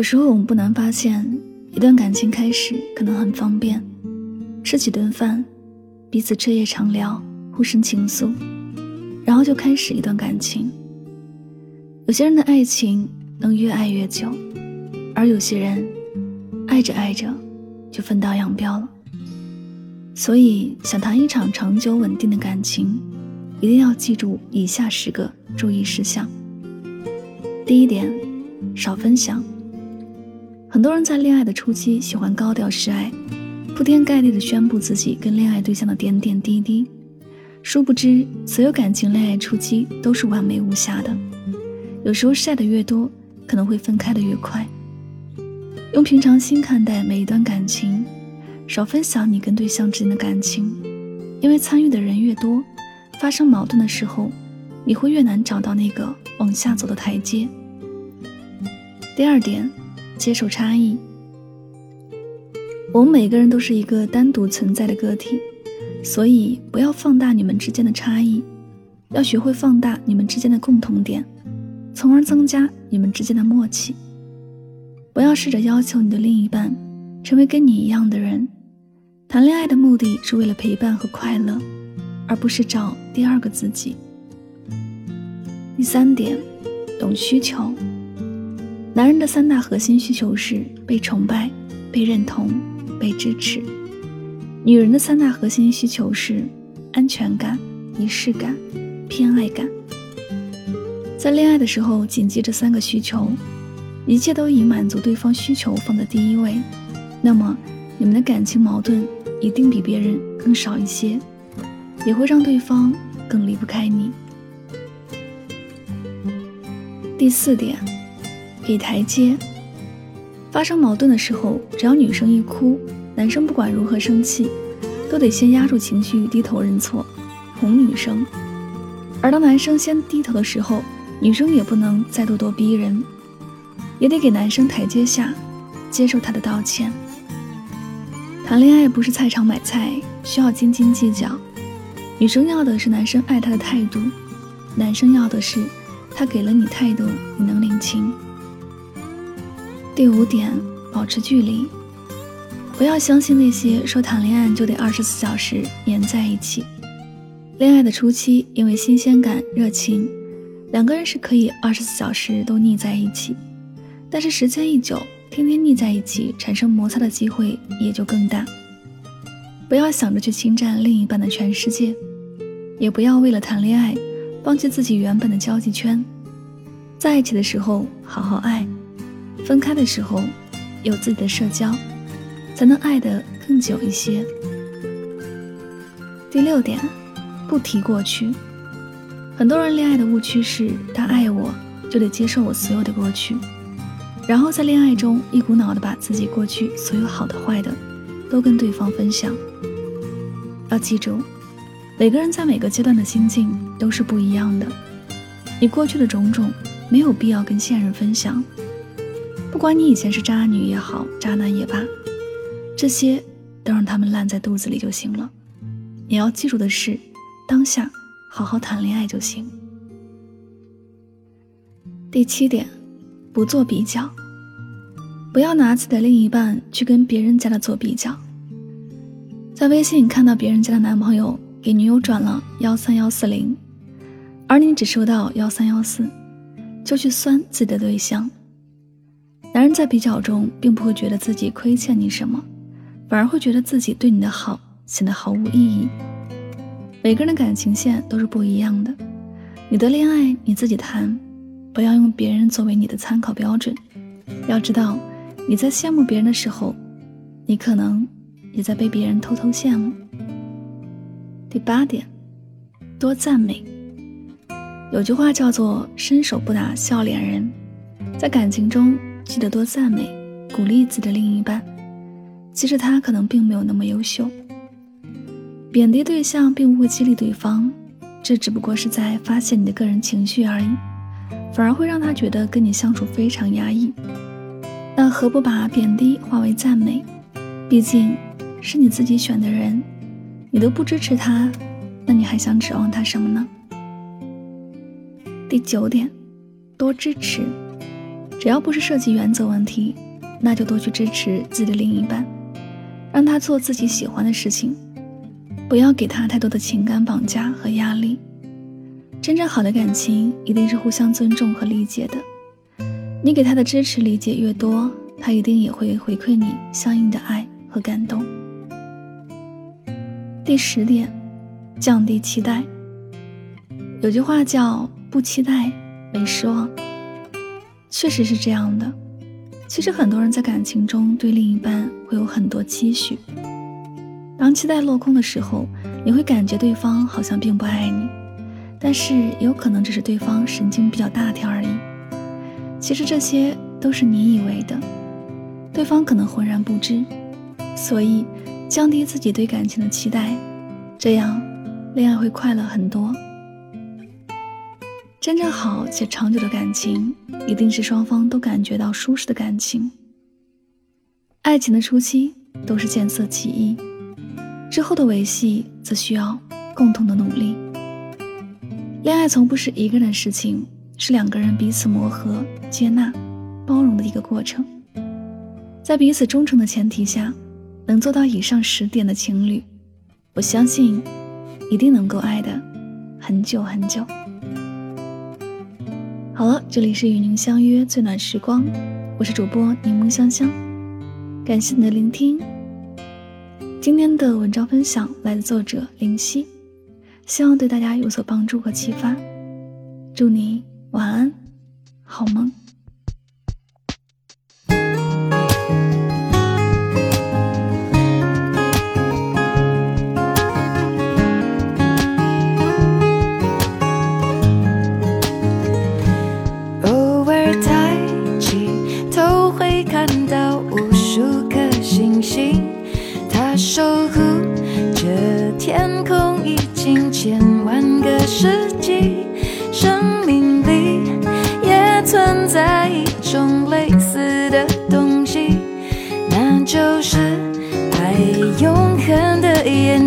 有时候我们不难发现，一段感情开始可能很方便，吃几顿饭，彼此彻夜长聊，互生情愫，然后就开始一段感情。有些人的爱情能越爱越久，而有些人爱着爱着就分道扬镳了。所以，想谈一场长久稳定的感情，一定要记住以下十个注意事项。第一点，少分享。很多人在恋爱的初期喜欢高调示爱，铺天盖地的宣布自己跟恋爱对象的点点滴滴。殊不知，所有感情恋爱初期都是完美无瑕的。有时候晒得越多，可能会分开的越快。用平常心看待每一段感情，少分享你跟对象之间的感情，因为参与的人越多，发生矛盾的时候，你会越难找到那个往下走的台阶。第二点。接受差异。我们每个人都是一个单独存在的个体，所以不要放大你们之间的差异，要学会放大你们之间的共同点，从而增加你们之间的默契。不要试着要求你的另一半成为跟你一样的人。谈恋爱的目的是为了陪伴和快乐，而不是找第二个自己。第三点，懂需求。男人的三大核心需求是被崇拜、被认同、被支持；女人的三大核心需求是安全感、仪式感、偏爱感。在恋爱的时候，谨记这三个需求，一切都以满足对方需求放在第一位，那么你们的感情矛盾一定比别人更少一些，也会让对方更离不开你。第四点。给台阶。发生矛盾的时候，只要女生一哭，男生不管如何生气，都得先压住情绪，低头认错，哄女生。而当男生先低头的时候，女生也不能再咄咄逼人，也得给男生台阶下，接受他的道歉。谈恋爱不是菜场买菜，需要斤斤计较。女生要的是男生爱她的态度，男生要的是他给了你态度，你能领情。第五点，保持距离，不要相信那些说谈恋爱就得二十四小时黏在一起。恋爱的初期，因为新鲜感、热情，两个人是可以二十四小时都腻在一起。但是时间一久，天天腻在一起，产生摩擦的机会也就更大。不要想着去侵占另一半的全世界，也不要为了谈恋爱，放弃自己原本的交际圈。在一起的时候，好好爱。分开的时候，有自己的社交，才能爱得更久一些。第六点，不提过去。很多人恋爱的误区是，他爱我就得接受我所有的过去，然后在恋爱中一股脑的把自己过去所有好的坏的都跟对方分享。要记住，每个人在每个阶段的心境都是不一样的，你过去的种种没有必要跟现任分享。不管你以前是渣女也好，渣男也罢，这些都让他们烂在肚子里就行了。你要记住的是，当下好好谈恋爱就行。第七点，不做比较，不要拿自己的另一半去跟别人家的做比较。在微信看到别人家的男朋友给女友转了幺三幺四零，而你只收到幺三幺四，就去酸自己的对象。男人在比较中，并不会觉得自己亏欠你什么，反而会觉得自己对你的好显得毫无意义。每个人的感情线都是不一样的，你的恋爱你自己谈，不要用别人作为你的参考标准。要知道，你在羡慕别人的时候，你可能也在被别人偷偷羡慕。第八点，多赞美。有句话叫做“伸手不打笑脸人”，在感情中记得多赞美、鼓励自己的另一半，其实他可能并没有那么优秀。贬低对象并不会激励对方，这只不过是在发泄你的个人情绪而已，反而会让他觉得跟你相处非常压抑。那何不把贬低化为赞美？毕竟是你自己选的人，你都不支持他，那你还想指望他什么呢？第九点，多支持。只要不是涉及原则问题，那就多去支持自己的另一半，让他做自己喜欢的事情。不要给他太多的情感绑架和压力。真正好的感情一定是互相尊重和理解的。你给他的支持理解越多，他一定也会回馈你相应的爱和感动。第十点，降低期待。有句话叫“不期待，没失望”，确实是这样的。其实很多人在感情中对另一半会有很多期许。当期待落空的时候，你会感觉对方好像并不爱你，但是有可能只是对方神经比较大条而已。其实这些都是你以为的，对方可能浑然不知。所以，降低自己对感情的期待，这样恋爱会快乐很多。真正好且长久的感情，一定是双方都感觉到舒适的感情。爱情的初期都是见色起意。之后的维系则需要共同的努力。恋爱从不是一个人的事情，是两个人彼此磨合、接纳、包容的一个过程。在彼此忠诚的前提下，能做到以上十点的情侣，我相信一定能够爱的很久很久。好了，这里是与您相约最暖时光，我是主播柠檬香香，感谢你的聆听。今天的文章分享来自作者林夕，希望对大家有所帮助和启发。祝你晚安，好梦。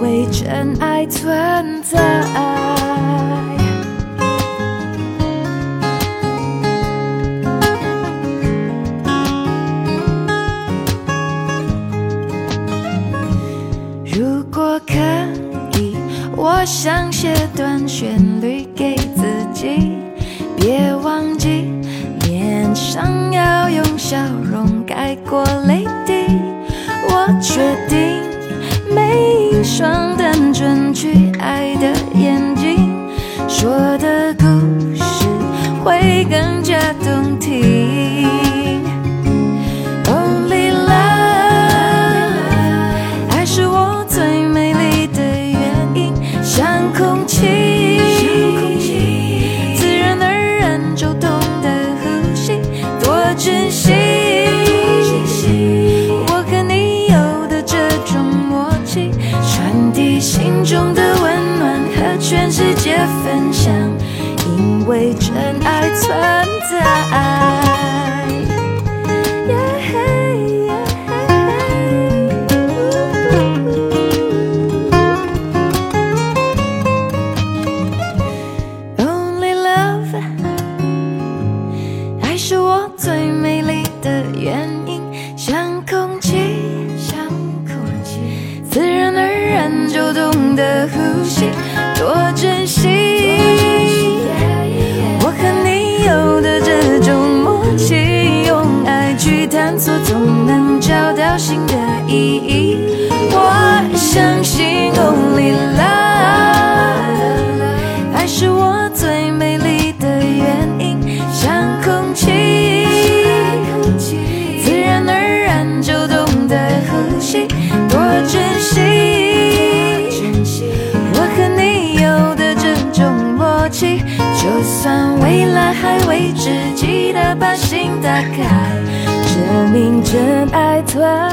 为真爱存在。如果可以，我想写段旋律给自己，别忘记，脸上要用笑容盖过泪滴。我决定，每一双单纯去爱的眼睛，说的故事会更加动听。因为找到新的意义。我相信 Only Love，爱是我最美丽的原因，像空气，自然而然就懂得呼吸，多珍惜。我和你有的这种默契，就算未来还未知，记得把心打开，证明真爱存在。